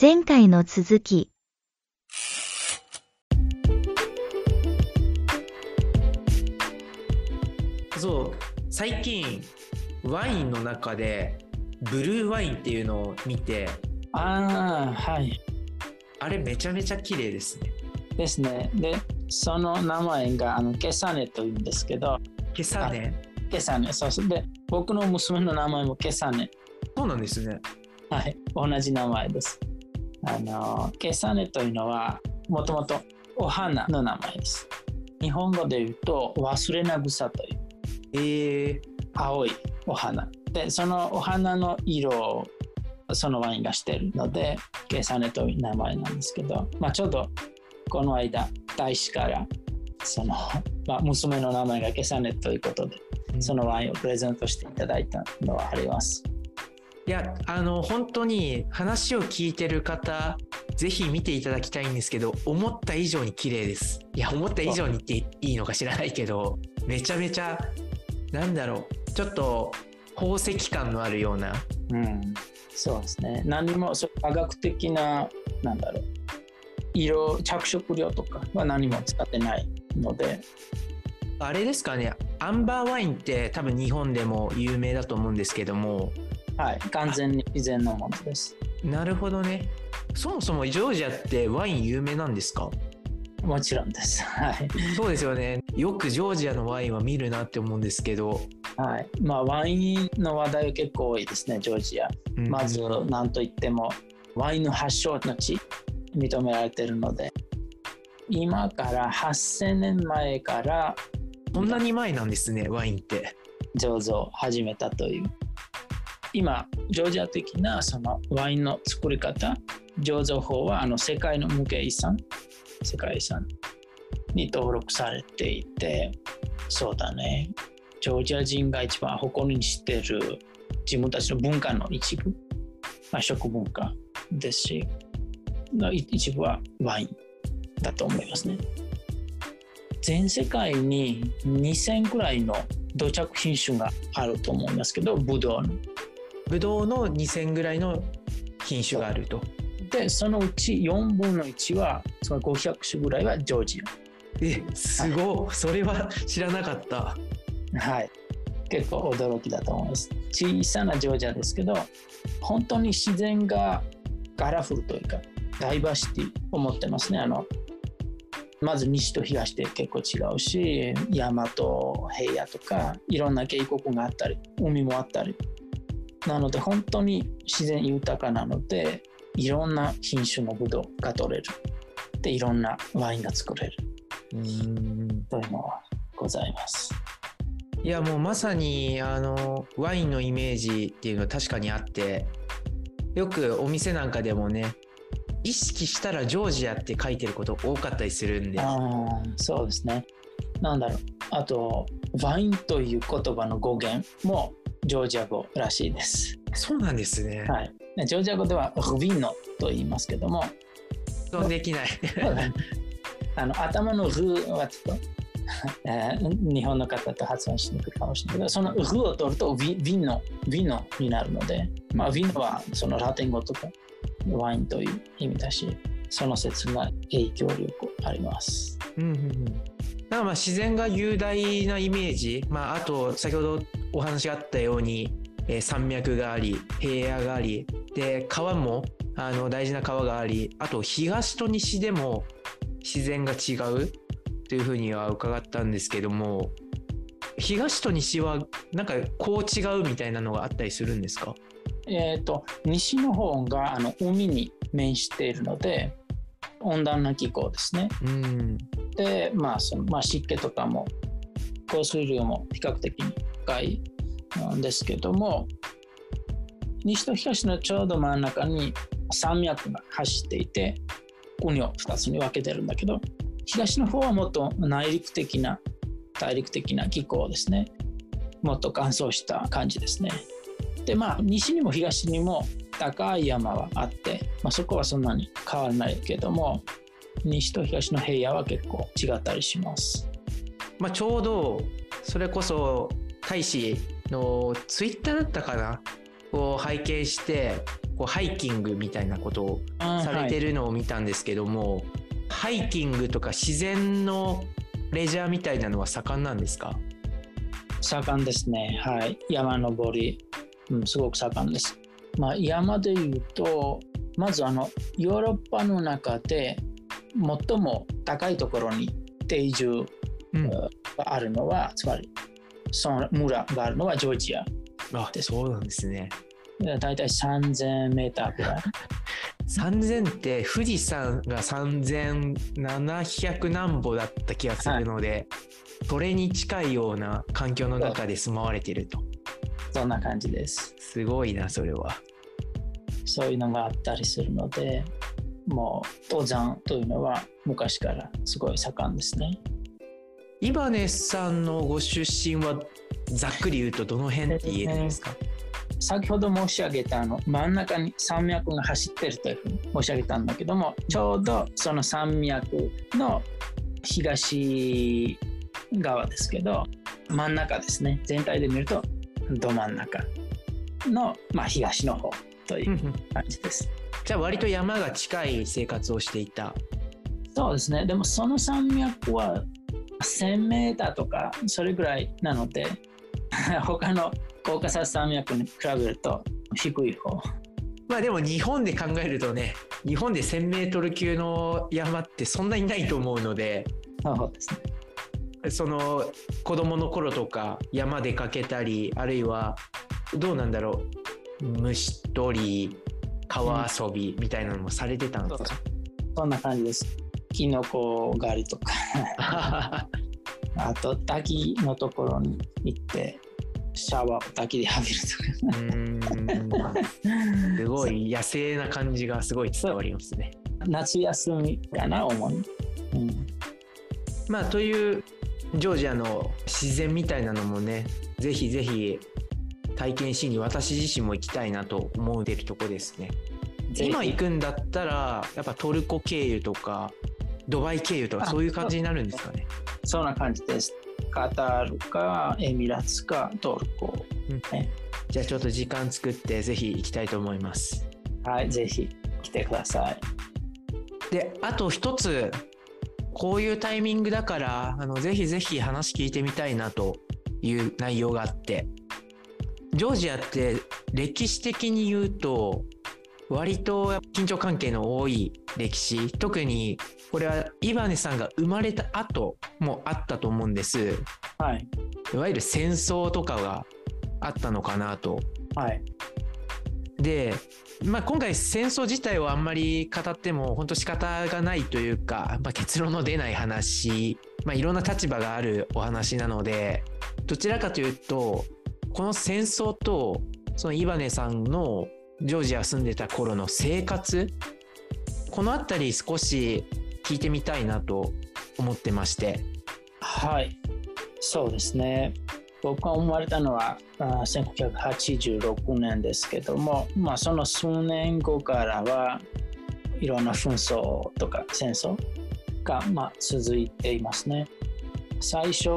前回の続き。そう最近ワインの中でブルーワインっていうのを見てああ、はい。あれめちゃめちゃ綺麗ですねですね。で、その名前があのケサネというんですけど、今朝ねケサネ、そうそうで、僕の娘の名前もケサネ。そうなんですねはい、同じ名前です。あの、ケサネというのは、もともとお花の名前です。日本語で言うと、忘れな草というえー、青いお花。で、そのお花の色をそのワインがしているので、ケサネという名前なんですけど、まあ、ちょうどこの間、大使から、その、まあ、娘の名前がケサネということで、そのワインをプレゼントしていただいたのはあります。いやあの本当に話を聞いてる方ぜひ見ていただきたいんですけど思った以上に綺麗です。いや思った以上にっていいのか知らないけどめちゃめちゃなんだろうちょっと宝石感のあるような。うん、そうですね。何もそう科学的な、なんだろう、色、着色料とかは何も使ってないので、あれですかね。アンバーワインって多分日本でも有名だと思うんですけどもはい、完全に自然のものです。なるほどねそもそもジョージアってワイン有名なんですか？もちろんです。はい。そうですよねよくジョージアのワインは見るなって思うんですけど、はい。まあ、ワインの話題は結構多いですね、ジョージア。うんまず、なんといっても、ワインの発祥の地、認められているので、今から8000年前からそんなに前なんですねワインって醸造を始めたという今ジョージア的なそのワインの作り方醸造法はあの世界の無形遺産世界遺産に登録されていてそうだね。ジョージア人が一番誇りにしてる自分たちの文化の一部、まあ、食文化ですしの一部はワインだと思いますね。全世界に2000くらいの土着品種があると思いますけどブドウの。ブドウの2000ぐらいの品種があると。でそのうち4分の1はその500種ぐらいはジョージえすごい。それは知らなかった。アはい。結構驚きだと思います。小さなジョージアですけど本当に自然がカラフルというかダイバーシティを持ってますね。あのまず西と東で結構違うし山と平野とかいろんな渓谷があったり海もあったりなので本当に自然豊かなのでいろんな品種のブドウが取れる。でいろんなワインが作れる。うん。というのはございます。いやもうまさにあのワインのイメージっていうのは確かにあってよくお店なんかでもね意識したらジョージアって書いてること多かったりするんで。ああそうですね。なんだろう。あとワインという言葉の語源もジョージア語らしいです。そうなんですね。はい。ジョージア語ではルビーノと言いますけども。できない。あの頭の「ル」はちょっと、えー日本の方と発音しにくいかもしれないけどその「ル」を取るとヴィヴィノヴィノになるので、まあ、ヴィノはそのラテン語とかワインという意味だしその説が影響力あります。うんうんうんだかまあ自然が雄大なイメージ、まあ、あと先ほどお話があったように、えー山脈があり平野があり。で川もあの大事な川があり。あと東と西でも自然が違う。というふうには伺ったんですけども東と西はなんかこう違うみたいなのがあったりするんですか？えー、と西の方があの海に面しているので温暖な気候ですね。うんで、まあそのまあ、湿気とかも降水量も比較的高いんですけども西と東のちょうど真ん中に山脈が走っていて国を2つに分けてるんだけど東の方はもっと内陸的な大陸的な気候ですねもっと乾燥した感じですねでまあ西にも東にも高い山はあって、まあ、そこはそんなに変わらないけども西と東の平野は結構違ったりします。まあ、ちょうどそれこそ大使のツイッターだったかな？こう拝見してこうハイキングみたいなことをされてるのを見たんですけども、ハイキングとか自然のレジャーみたいなのは盛んなんですか？盛んですね。はい。山登り、うん、すごく盛んです。まあ、山でいうと、まずあのヨーロッパの中で最も高いところに定住うんがあるのは、つまりその村があるのはジョージア。あそうなんですねだいたい3000メーターぐらい。3000って富士山が3700何歩だった気がするので、それに近いような環境の中で住まわれてるとそんな感じです。すごいなそれはそういうのがあったりするので、もう登山というのは昔からすごい盛んですね。イバネさんのご出身はざっくり言うとどの辺って言えるんですか、先ほど申し上げたあの真ん中に山脈が走ってるというふうに申し上げたんだけどもちょうどその山脈の東側ですけど真ん中ですね全体で見るとど真ん中の、まあ、東の方という感じです。じゃあ割と山が近い生活をしていた。そうですね。でもその山脈は1000メーターとかそれぐらいなので 他のコーカサス山脈に比べると低い方。まあでも日本で考えるとね日本で 1000m 級の山ってそんなにないと思うので。そうですねその子供の頃とか山出かけたりあるいはどうなんだろう虫取り川遊びみたいなのもされてたんですか、そんな感じです。キノコ狩りとか、あと滝のところに行って、シャワーを滝で浴びるとか。すごい野生な感じがすごい伝わりますね。夏休みかな、主に。うん、まあというジョージアの自然みたいなのもねぜひぜひ体験しに私自身も行きたいなと思ってるとこですね。今行くんだったらやっぱトルコ経由とかドバイ経由とかあそういう感じになるんですかね？そんな感じです。カタールか、エミラッツか、トルコ。じゃあちょっと時間作ってぜひ行きたいと思います。はい、ぜひ来てください。であと一つこういうタイミングだからあのぜひぜひ話聞いてみたいなという内容があってジョージアって歴史的に言うと割と緊張関係の多い歴史特にこれはイバネさんが生まれた後もあったと思うんですはい。いわゆる戦争とかがあったのかなとはい。で、まあ、今回戦争自体をあんまり語っても本当仕方がないというか、まあ、結論の出ない話、まあ、いろんな立場があるお話なのでどちらかというとこの戦争とそのイバネさんのジョージア住んでた頃の生活この辺り少し聞いてみたいなと思ってましてはい。そうですね。僕が生まれたのは1986年ですけども、まあ、その数年後からはいろんな紛争とか戦争が、ま、続いていますね。最初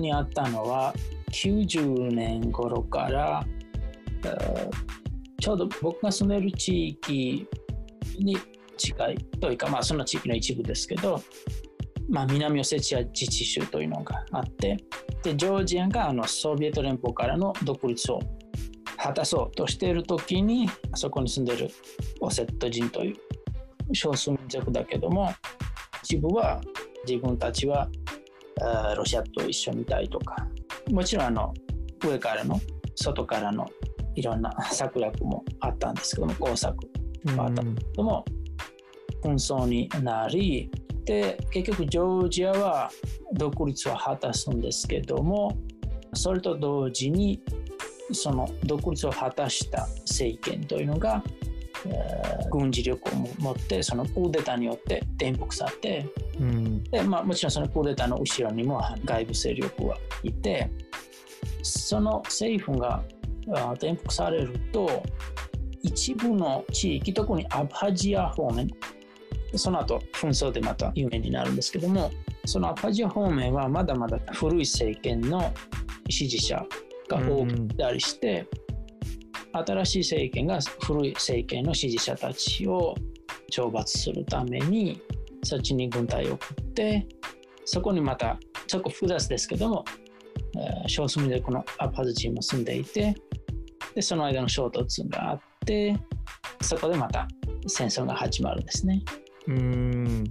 にあったのは90年頃からちょうど僕が住める地域に近いというか、まあ、その地域の一部ですけど、まあ、南オセチア自治州というのがあってでジョージアがあのソビエト連邦からの独立を果たそうとしている時にそこに住んでいるオセット人という少数民族だけども一部は自分たちはロシアと一緒みたいとかもちろんあの上からの外からのいろんな策略もあったんですけども工作またうんでも紛争になりで結局ジョージアは独立を果たすんですけどもそれと同時にその独立を果たした政権というのが、えー軍事力を持ってそのクーデターによって転覆されてうん。で、まあ、もちろんそのクーデターの後ろにも外部勢力はいてその政府があ転覆されると一部の地域特にアブハジア方面その後紛争でまた有名になるんですけどもかアブハジア方面はまだまだ古い政権の支持者が多かったりして、新しい政権が古い政権の支持者たちを懲罰するためにそっちに軍隊を送ってそこにまたそこ複雑ですけども、えー、少数民族のアパズ人も住んでいてでその間の衝突があってそこでまた戦争が始まるんですね。うん。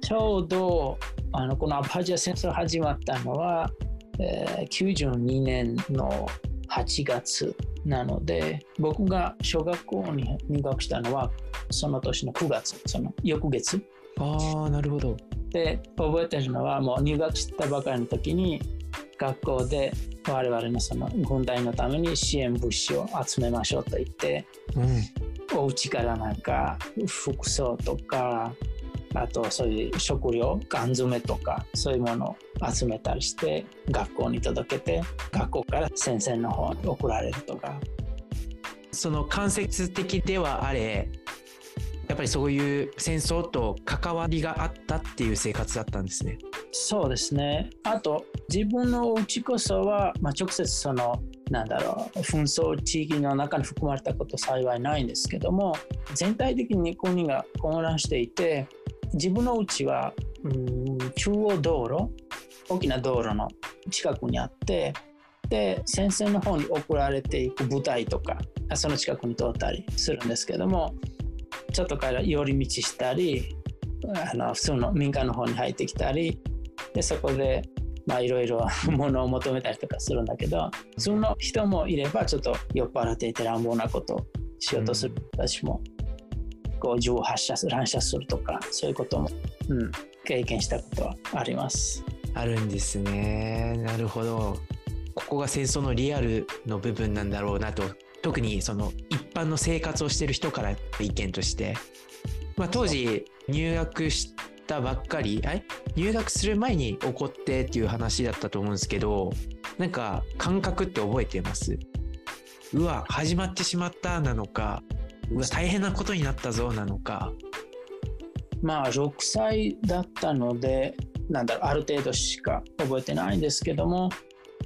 ちょうどあのこのアパジア戦争が始まったのは、えー、92年の8月なので僕が小学校に入学したのはその年の9月その翌月。ああなるほど。で覚えてるのはもう入学したばかりの時に学校で我々のその軍隊のために支援物資を集めましょうと言って、うん、お家からなんか服装とかあとそういう食料缶詰とかそういうものを集めたりして学校に届けて学校から先生の方に送られるとかその間接的ではあれやっぱりそういう戦争と関わりがあったっていう生活だったんですね。そうですね。あと自分のお家こそは、まあ、直接そのなんだろう紛争地域の中に含まれたこと幸いないんですけども全体的に国が混乱していて自分の家はうん中央道路大きな道路の近くにあってで戦線の方に送られていく部隊とかその近くに通ったりするんですけどもちょっとから寄り道したりあの普通の民間の方に入ってきたりでそこでまあいろいろ 物を求めたりとかするんだけど普通の人もいればちょっと酔っ払っていて乱暴なことをしようとする。人たちも、こう銃を発射する乱射するとかそういうことも、うん、経験したことはあります。あるんですね。なるほど。ここが戦争のリアルの部分なんだろうなと。特にその一般の生活をしてる人から意見として、まあ、当時入学したばっかりあ入学する前に起こってっていう話だったと思うんですけどなんか感覚って覚えてます？うわ始まってしまったなのかうわ大変なことになったぞなのか。まあ6歳だったのでなんだろうある程度しか覚えてないんですけども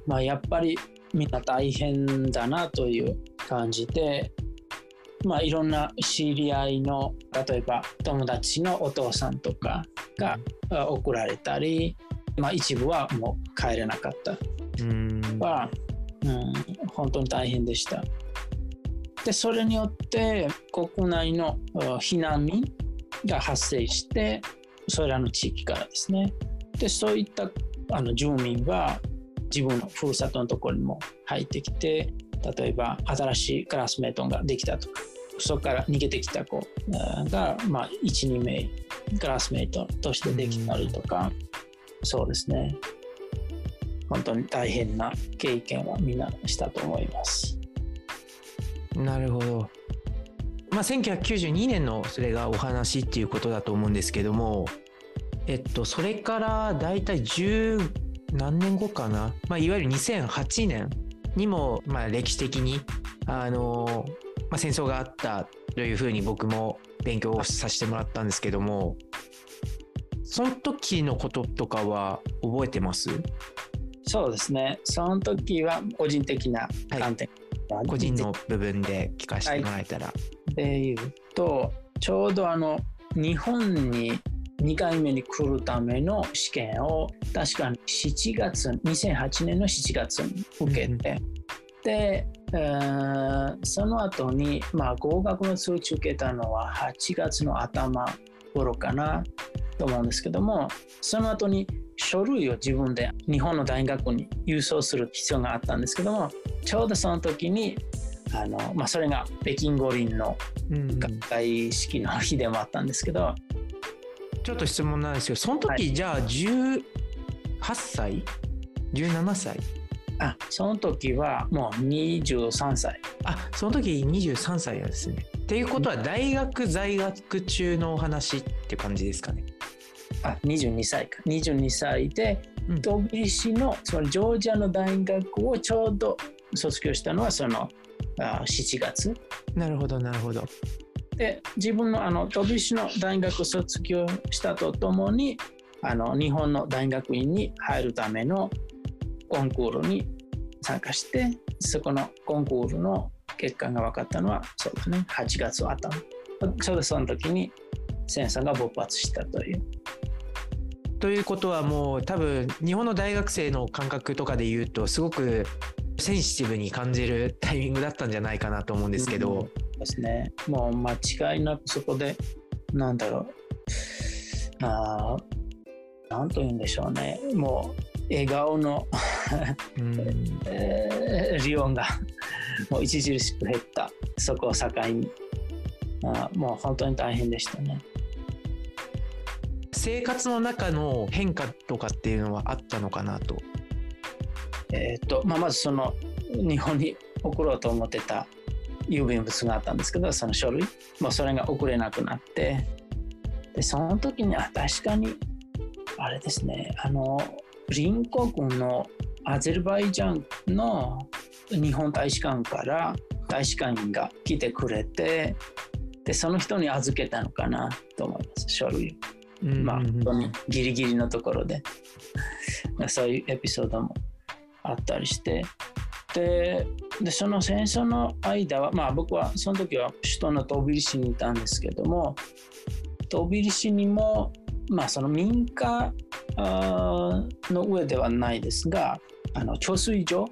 まあやっぱりみんな大変だなという感じで、まあ、いろんな知り合いの例えば友達のお父さんとかが送られたり、まあ、一部はもう帰れなかった。は、うん、本当に大変でした。でそれによって国内の避難民が発生してそれらの地域からですね。でそういったあの住民は自分のふるさとのところにも入ってきて例えば新しいクラスメートができたとかそこから逃げてきた子が、まあ、12名クラスメートとしてできたりとか、そうですね。本当に大変な経験はみんなしたと思います。なるほど。まあ1992年のそれがお話っていうことだと思うんですけどもえっとそれから大体10何年後かな、まあ、いわゆる2008年にも、まあ、歴史的に、あのまあ、戦争があったというふうに僕も勉強させてもらったんですけどもその時のこととかは覚えてます？そうですね。その時は個人的な観点、はい、個人の部分で聞かせてもらえたら。はい、でいうとちょうどあの日本に2回目に来るための試験を確かに7月2008年の7月に受けて、うん、で、えー、その後にまあ合格の通知受けたのは8月の頭頃かなと思うんですけどもその後に書類を自分で日本の大学に郵送する必要があったんですけどもちょうどその時にあの、まあ、それが北京五輪の学会式の日でもあったんですけど、ちょっと質問なんですけど、その時、はい、じゃあ18歳 ?17 歳？あ、その時はもう23歳。あ、その時23歳なんですね。っていうことは大学在学中のお話って感じですかね。あ、22歳か。22歳で、飛び石の、そのジョージアの大学をちょうど卒業したのはそのあ7月。なるほど、なるほど。で自分のあの飛び石の大学卒業したとともにあの日本の大学院に入るためのコンクールに参加してそこのコンクールの結果が分かったのはそうですね。8月頭。ちょうどその時に戦争が勃発したという。ということはもう多分日本の大学生の感覚とかで言うとすごくセンシティブに感じるタイミングだったんじゃないかなと思うんですけど、うんですね。もう間違いなくそこでなんだろう。あなんと言うんでしょうね。もう笑顔のえー、量がもう著しく減った。そこを境に。あもう本当に大変でしたね。生活の中の変化とかっていうのはあったのかなと。えっ、と、まあ、まずその日本に送ろうと思ってた郵便物があったんですけどその書類。もうそれが送れなくなって。でその時にあ確かにあれですね。あの隣国のアゼルバイジャンの日本大使館から大使館員が来てくれてでその人に預けたのかなと思います書類。まあ本当にギリギリのところで。そういうエピソードもあったりして。ででその戦争の間はまあ僕はその時は首都のトビリシにいたんですけどもトビリシにもまあその民家の上ではないですがあの貯水場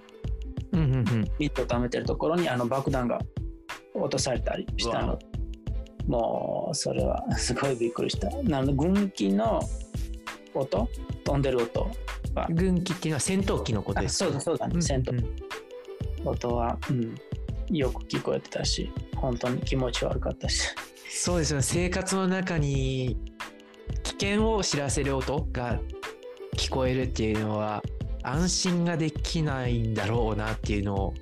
水を溜めてるところにあの爆弾が落とされたりしたの。もうそれはすごいびっくりした。なので軍機の音飛んでる音軍機っていうのは戦闘機のことですそうだそうだ。ね、うん、戦闘。機、音は、うん、よく聞こえてたし本当に気持ち悪かったし。そうですよね。生活の中に危険を知らせる音が聞こえるっていうのは安心ができないんだろうなっていうのを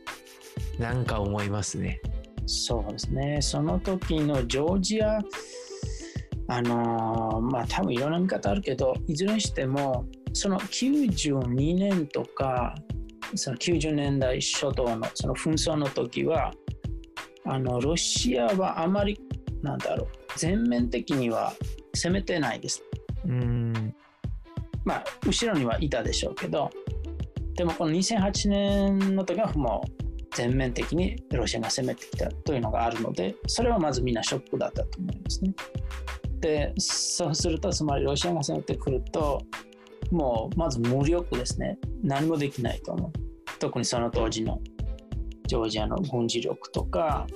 なんか思いますね。そうですねその時のジョージアあのー、まあ多分いろんな見方あるけどいずれにしてもその92年とかその90年代初頭のその紛争の時はあのロシアはあまりなんだろう全面的には攻めてないです。うんまあ後ろにはいたでしょうけどでもこの2008年の時はもう全面的にロシアが攻めてきたというのがあるのでそれはまずみんなショックだったと思いますね。でそうするとつまりロシアが攻めてくるともうまず無力ですね。何もできないと思う。特にその当時のジョージアの軍事力とか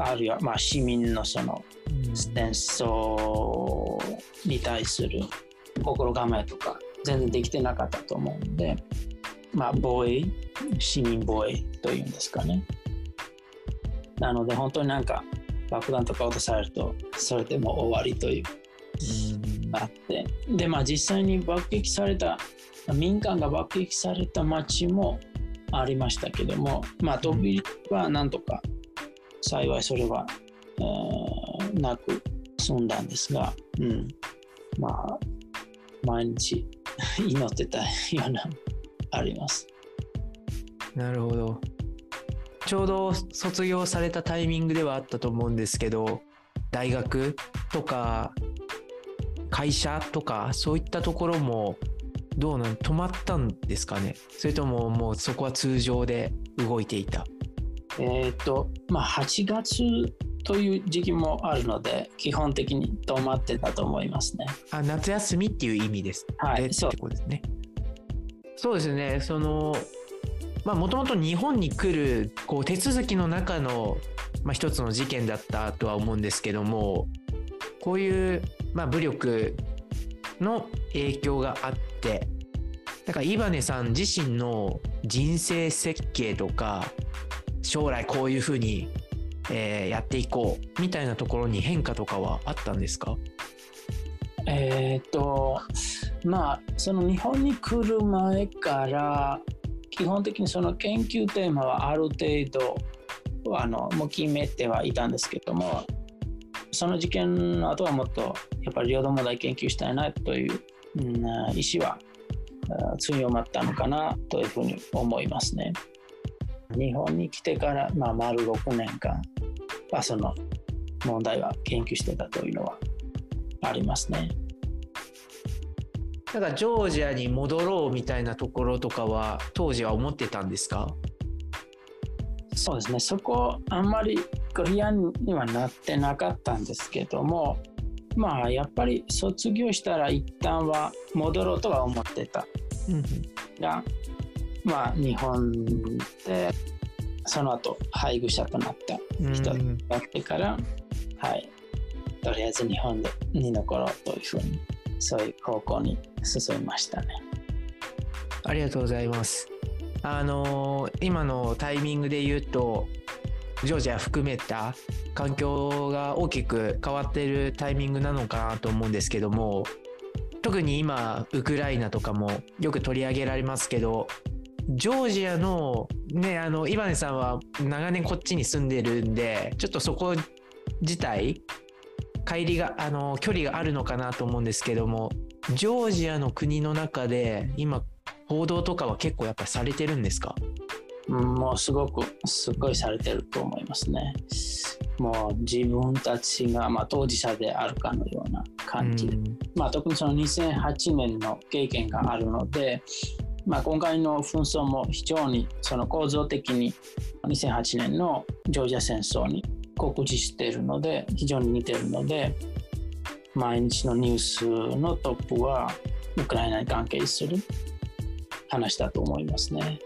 あるいはまあ市民のその戦争に対する心構えとか全然できてなかったと思うので、まあ、防衛市民防衛というんですかね。なので本当になんか爆弾とか落とされるとそれでも終わりというあって。でまあ実際に爆撃された民間が爆撃された町もありましたけどもまあ飛びはなんとか幸いそれは、えー、なく済んだんですが、うん、まあ毎日 祈ってたようなあります。なるほど。ちょうど卒業されたタイミングではあったと思うんですけど大学とか会社とかそういったところもどうなん止まったんですかね？それとももうそこは通常で動いていた？えっ、とまあ8月という時期もあるので基本的に止まってたと思いますね。あ夏休みっていう意味です。はいそう。ですね。そうですね。そのまあもともと日本に来るこう手続きの中の、まあ、一つの事件だったとは思うんですけどもこういうまあ、武力の影響があってだからイバネさん自身の人生設計とか将来こういうふうに、えー、やっていこうみたいなところに変化とかはあったんですか？えっとまあその日本に来る前から基本的にその研究テーマはある程度あのもう決めてはいたんですけどもその事件の後はもっとやっぱり領土問題研究したいなという、うん、意思は強まったのかなというふうに思いますね。日本に来てから、まあ、丸6年間はその問題は研究してたというのはありますね。だからジョージアに戻ろうみたいなところとかは当時は思ってたんですか？そうですね、そこ、あんまりクリアにはなってなかったんですけども、まあ、やっぱり卒業したら一旦は戻ろうとは思ってた。うんが、まあ、日本で、その後、配偶者となったうん人になってから、はい、とりあえず日本でに残ろうというふうに、そういう方向に進みましたね。ありがとうございます。あのー今のタイミングで言うと、ジョージア含めた環境が大きく変わってるタイミングなのかなと思うんですけども、特に今、ウクライナとかもよく取り上げられますけど、ジョージアの、ね、あの、イバネさんは長年こっちに住んでるんで、ちょっとそこ自体、帰りが、あの、距離があるのかなと思うんですけども、ジョージアの国の中で今報道とかは結構やっぱされてるんですか？うんもうすごく、すごいされてると思いますね。もう自分たちが、まあ、当事者であるかのような感じ。うんまあ、特にその2008年の経験があるので、まあ、今回の紛争も非常にその構造的に2008年のジョージア戦争に告知しているので非常に似ているので毎日のニュースのトップはウクライナに関係する話だと思いますね。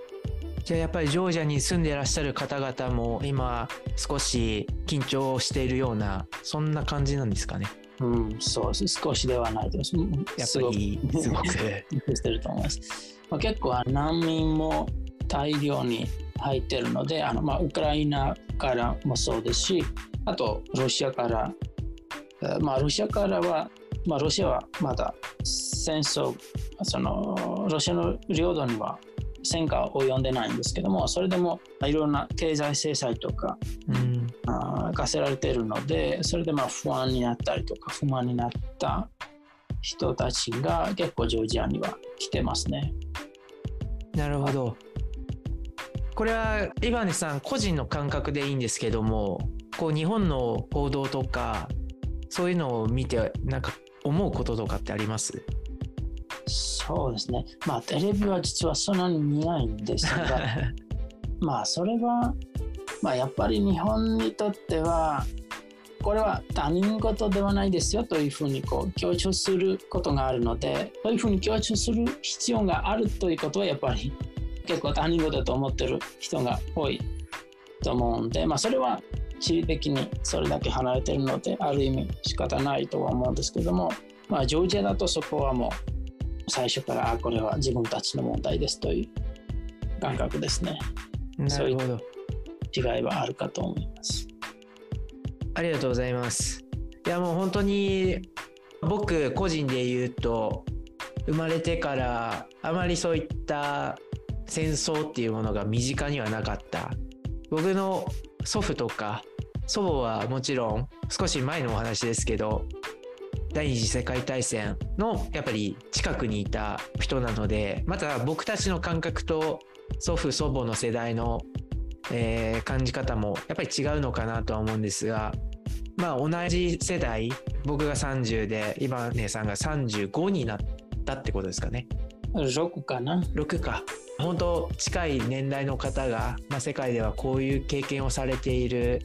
じゃあやっぱりジョージアに住んでいらっしゃる方々も今少し緊張しているようなそんな感じなんですかね？うん、そうです。少しではないです。すごくすごくしてると思います。まあ、結構難民も大量に入ってるので、あのまあウクライナからもそうですし、あとロシアから、えーまあロシアからは、まあロシアはまだ戦争、そのロシアの領土には戦火は及んでないんですけども、それでもまあいろんな経済制裁とかうん。課せられているのでそれでまあ不安になったりとか不満になった人たちが結構ジョージアには来てますね。なるほど。これはイバネさん個人の感覚でいいんですけどもこう日本の報道とかそういうのを見てなんか思うこととかってあります？そうですね。まあテレビは実はそんなに見ないんですが まあそれはまあやっぱり日本にとってはこれは他人事ではないですよというふうにこう強調することがあるのでそういうふうに強調する必要があるということはやっぱり結構他人事だと思ってる人が多いと思うんでまあそれは地理的にそれだけ離れてるのである意味仕方ないとは思うんですけどもまあジョージアだとそこはもう最初からあこれは自分たちの問題ですという感覚ですねなるほど違いはあるかと思いますありがとうございます。いやもう本当に僕個人で言うと生まれてからあまりそういった戦争っていうものが身近にはなかった。僕の祖父とか祖母はもちろん少し前のお話ですけど第二次世界大戦のやっぱり近くにいた人なのでまた僕たちの感覚と祖父祖母の世代のえー感じ方もやっぱり違うのかなとは思うんですがまあ同じ世代僕が30で今姉さんが35になったってことですかね。6かな。6か。本当近い年代の方が、まあ、世界ではこういう経験をされている。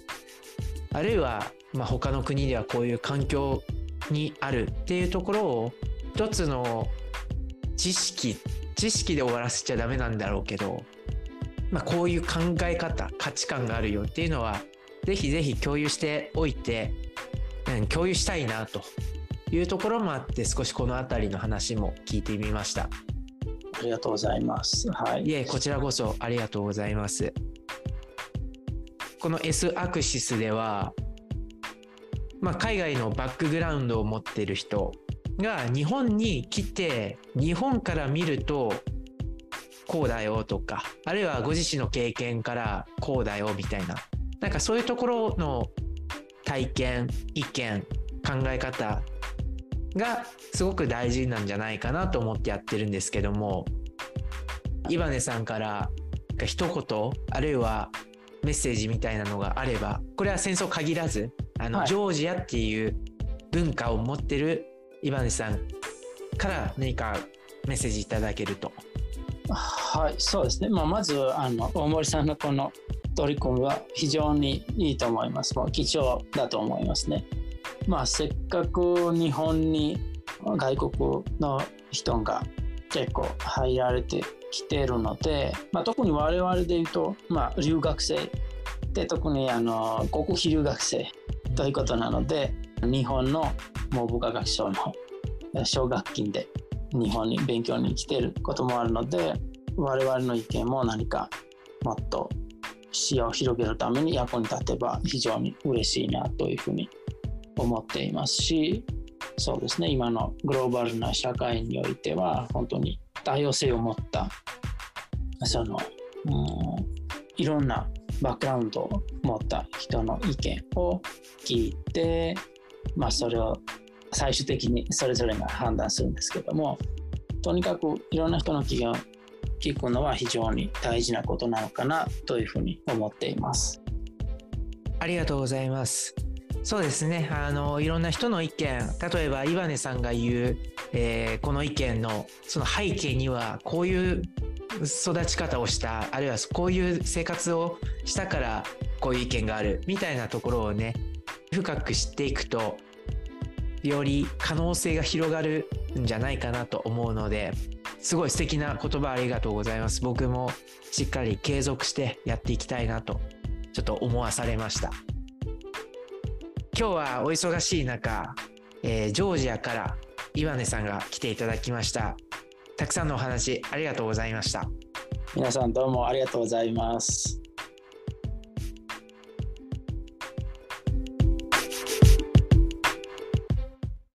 あるいは、まあ、他の国ではこういう環境にあるっていうところを一つの知識知識で終わらせちゃダメなんだろうけど、まあ、こういう考え方価値観があるよっていうのはぜひぜひ共有しておいて、うん、共有したいなというところもあって少しこの辺りの話も聞いてみました。ありがとうございますはいいえ、こちらこそありがとうございます。この S アクシスでは、まあ、海外のバックグラウンドを持ってる人が日本に来て、日本から見ると、こうだよとか、あるいはご自身の経験からこうだよみたいな、なんかそういうところの体験、意見、考え方がすごく大事なんじゃないかなと思ってやってるんですけども、イバネさんから一言あるいはメッセージみたいなのがあればこれは戦争限らずあの、はいジョージアっていう文化を持ってるイバネさんから何かメッセージいただけると。はいそうですね、まあ、まずあの大森さんのこの取り組みは非常にいいと思います。もう貴重だと思いますね。まあ、せっかく日本に外国の人が結構入られてきてるので、まあ、特に我々で言うと、まあ、留学生で特にあの国費留学生ということなので日本の文部科学省の奨学金で日本に勉強に来てることもあるので我々の意見も何かもっと視野を広げるために役に立てば非常に嬉しいなというふうに思っていますしそうですね今のグローバルな社会においては本当に多様性を持ったその、うん、いろんなバックグラウンドを持った人の意見を聞いて、まあ、それを最終的にそれぞれが判断するんですけどもとにかくいろんな人の意見を聞くのは非常に大事なことなのかなというふうに思っています。ありがとうございます。そうですね。あの、いろんな人の意見、例えば、岩根さんが言う、えー、この意見の、その背景には、こういう育ち方をした、あるいはこういう生活をしたから、こういう意見がある、みたいなところをね、深く知っていくと、より可能性が広がるんじゃないかなと思うので、すごい素敵な言葉ありがとうございます。僕もしっかり継続してやっていきたいなと、ちょっと思わされました。今日はお忙しい中、えー、ジョージアから岩根さんが来ていただきました。たくさんのお話ありがとうございました。皆さんどうもありがとうございます。